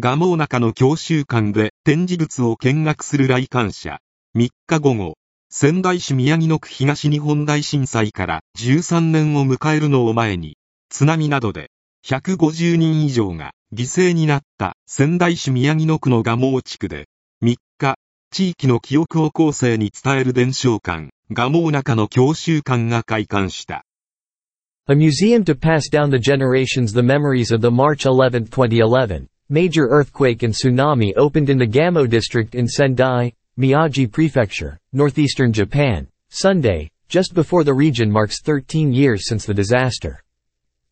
蒲生中の教習館で展示物を見学する来館者。3日午後、仙台市宮城野区東日本大震災から13年を迎えるのを前に、津波などで150人以上が犠牲になった仙台市宮城野区の蒲生地区で、3日、地域の記憶を後世に伝える伝承館、蒲生中の教習館が開館した。A museum to pass down the generations the memories of the March 11, 2011, major earthquake and tsunami opened in the Gamo district in Sendai, Miyagi Prefecture, northeastern Japan, Sunday, just before the region marks 13 years since the disaster.